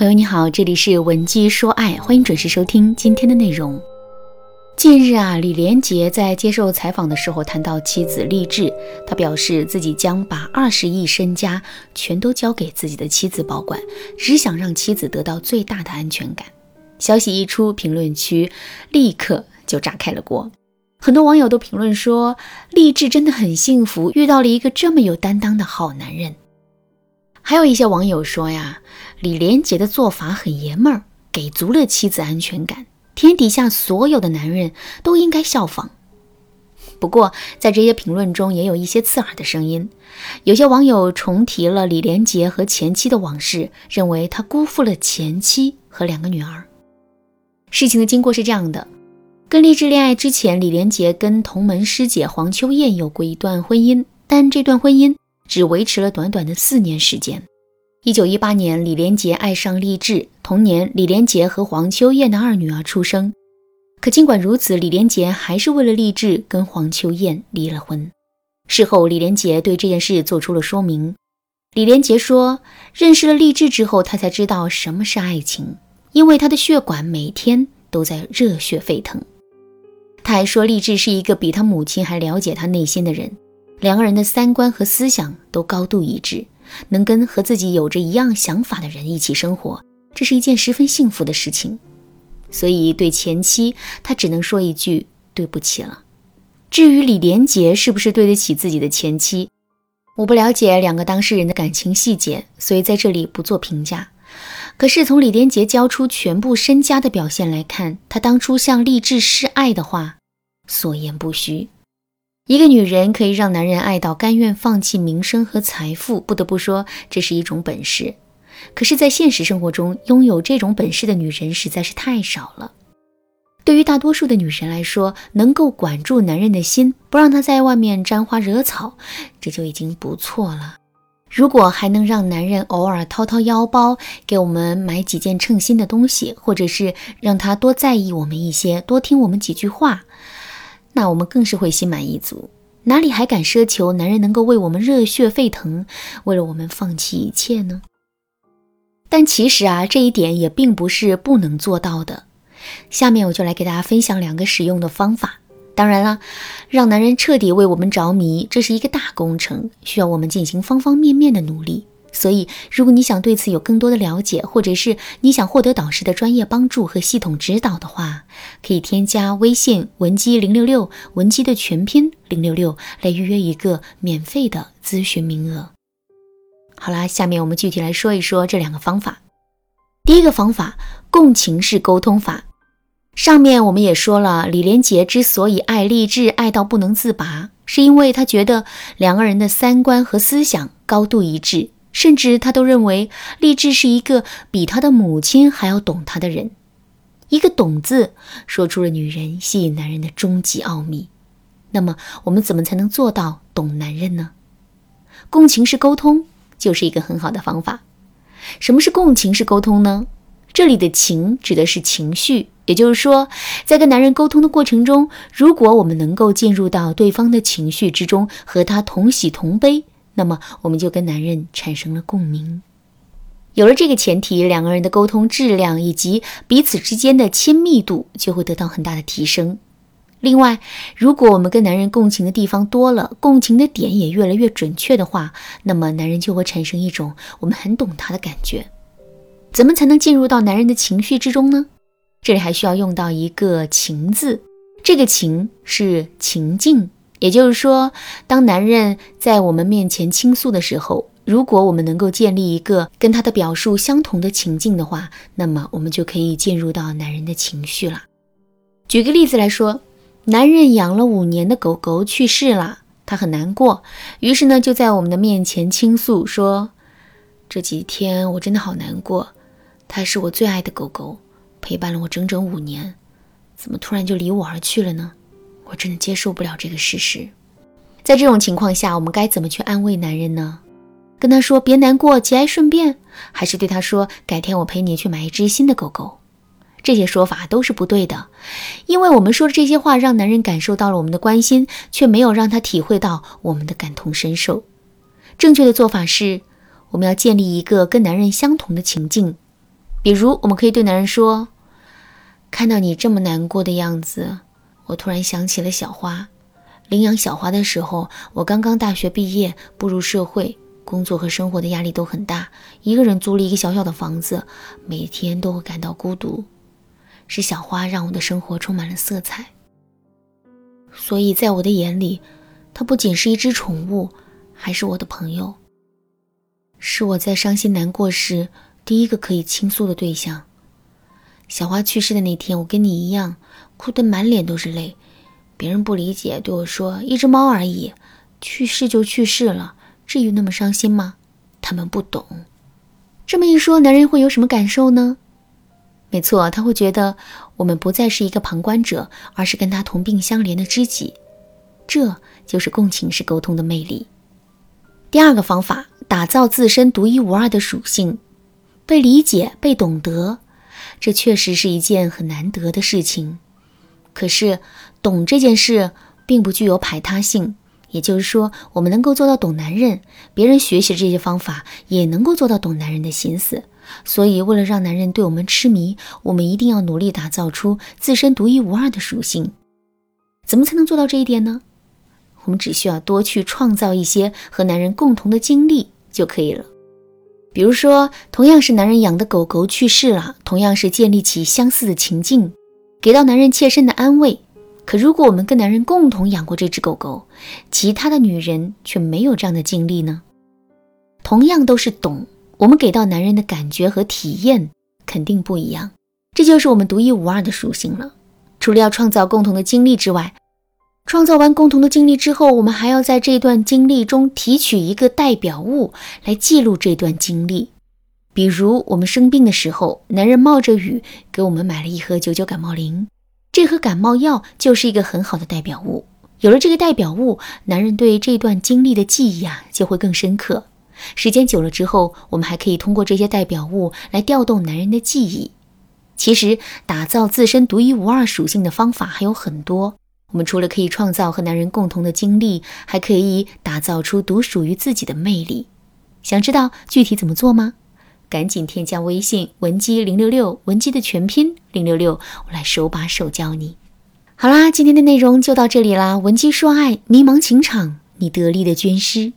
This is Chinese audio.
朋友你好，这里是文姬说爱，欢迎准时收听今天的内容。近日啊，李连杰在接受采访的时候谈到妻子励志，他表示自己将把二十亿身家全都交给自己的妻子保管，只想让妻子得到最大的安全感。消息一出，评论区立刻就炸开了锅，很多网友都评论说，励志真的很幸福，遇到了一个这么有担当的好男人。还有一些网友说呀，李连杰的做法很爷们儿，给足了妻子安全感，天底下所有的男人都应该效仿。不过，在这些评论中也有一些刺耳的声音，有些网友重提了李连杰和前妻的往事，认为他辜负了前妻和两个女儿。事情的经过是这样的：跟励志恋爱之前，李连杰跟同门师姐黄秋燕有过一段婚姻，但这段婚姻。只维持了短短的四年时间。一九一八年，李连杰爱上励志，同年，李连杰和黄秋燕的二女儿出生。可尽管如此，李连杰还是为了励志跟黄秋燕离了婚。事后，李连杰对这件事做出了说明。李连杰说，认识了励志之后，他才知道什么是爱情，因为他的血管每天都在热血沸腾。他还说，励志是一个比他母亲还了解他内心的人。两个人的三观和思想都高度一致，能跟和自己有着一样想法的人一起生活，这是一件十分幸福的事情。所以对前妻，他只能说一句对不起了。至于李连杰是不是对得起自己的前妻，我不了解两个当事人的感情细节，所以在这里不做评价。可是从李连杰交出全部身家的表现来看，他当初向励志示爱的话，所言不虚。一个女人可以让男人爱到甘愿放弃名声和财富，不得不说这是一种本事。可是，在现实生活中，拥有这种本事的女人实在是太少了。对于大多数的女人来说，能够管住男人的心，不让他在外面沾花惹草，这就已经不错了。如果还能让男人偶尔掏掏腰包，给我们买几件称心的东西，或者是让他多在意我们一些，多听我们几句话。那我们更是会心满意足，哪里还敢奢求男人能够为我们热血沸腾，为了我们放弃一切呢？但其实啊，这一点也并不是不能做到的。下面我就来给大家分享两个实用的方法。当然了，让男人彻底为我们着迷，这是一个大工程，需要我们进行方方面面的努力。所以，如果你想对此有更多的了解，或者是你想获得导师的专业帮助和系统指导的话，可以添加微信文姬零六六，文姬的全拼零六六，来预约一个免费的咨询名额。好啦，下面我们具体来说一说这两个方法。第一个方法，共情式沟通法。上面我们也说了，李连杰之所以爱励志，爱到不能自拔，是因为他觉得两个人的三观和思想高度一致。甚至他都认为励志是一个比他的母亲还要懂他的人。一个“懂”字，说出了女人吸引男人的终极奥秘。那么，我们怎么才能做到懂男人呢？共情式沟通就是一个很好的方法。什么是共情式沟通呢？这里的“情”指的是情绪，也就是说，在跟男人沟通的过程中，如果我们能够进入到对方的情绪之中，和他同喜同悲。那么我们就跟男人产生了共鸣，有了这个前提，两个人的沟通质量以及彼此之间的亲密度就会得到很大的提升。另外，如果我们跟男人共情的地方多了，共情的点也越来越准确的话，那么男人就会产生一种我们很懂他的感觉。怎么才能进入到男人的情绪之中呢？这里还需要用到一个“情”字，这个“情”是情境。也就是说，当男人在我们面前倾诉的时候，如果我们能够建立一个跟他的表述相同的情境的话，那么我们就可以进入到男人的情绪了。举个例子来说，男人养了五年的狗狗去世了，他很难过，于是呢就在我们的面前倾诉说：“这几天我真的好难过，它是我最爱的狗狗，陪伴了我整整五年，怎么突然就离我而去了呢？”我真的接受不了这个事实，在这种情况下，我们该怎么去安慰男人呢？跟他说别难过，节哀顺变，还是对他说改天我陪你去买一只新的狗狗？这些说法都是不对的，因为我们说的这些话让男人感受到了我们的关心，却没有让他体会到我们的感同身受。正确的做法是，我们要建立一个跟男人相同的情境，比如，我们可以对男人说：“看到你这么难过的样子，我突然想起了小花。领养小花的时候，我刚刚大学毕业，步入社会，工作和生活的压力都很大，一个人租了一个小小的房子，每天都会感到孤独。是小花让我的生活充满了色彩。所以在我的眼里，它不仅是一只宠物，还是我的朋友，是我在伤心难过时。”第一个可以倾诉的对象。小花去世的那天，我跟你一样，哭得满脸都是泪。别人不理解，对我说：“一只猫而已，去世就去世了，至于那么伤心吗？”他们不懂。这么一说，男人会有什么感受呢？没错，他会觉得我们不再是一个旁观者，而是跟他同病相怜的知己。这就是共情式沟通的魅力。第二个方法，打造自身独一无二的属性。被理解、被懂得，这确实是一件很难得的事情。可是，懂这件事并不具有排他性，也就是说，我们能够做到懂男人，别人学习这些方法也能够做到懂男人的心思。所以，为了让男人对我们痴迷，我们一定要努力打造出自身独一无二的属性。怎么才能做到这一点呢？我们只需要多去创造一些和男人共同的经历就可以了。比如说，同样是男人养的狗狗去世了，同样是建立起相似的情境，给到男人切身的安慰。可如果我们跟男人共同养过这只狗狗，其他的女人却没有这样的经历呢？同样都是懂，我们给到男人的感觉和体验肯定不一样。这就是我们独一无二的属性了。除了要创造共同的经历之外，创造完共同的经历之后，我们还要在这段经历中提取一个代表物来记录这段经历。比如，我们生病的时候，男人冒着雨给我们买了一盒九九感冒灵，这盒感冒药就是一个很好的代表物。有了这个代表物，男人对这段经历的记忆啊就会更深刻。时间久了之后，我们还可以通过这些代表物来调动男人的记忆。其实，打造自身独一无二属性的方法还有很多。我们除了可以创造和男人共同的经历，还可以打造出独属于自己的魅力。想知道具体怎么做吗？赶紧添加微信文姬零六六，文姬的全拼零六六，我来手把手教你。好啦，今天的内容就到这里啦。文姬说爱，迷茫情场，你得力的军师。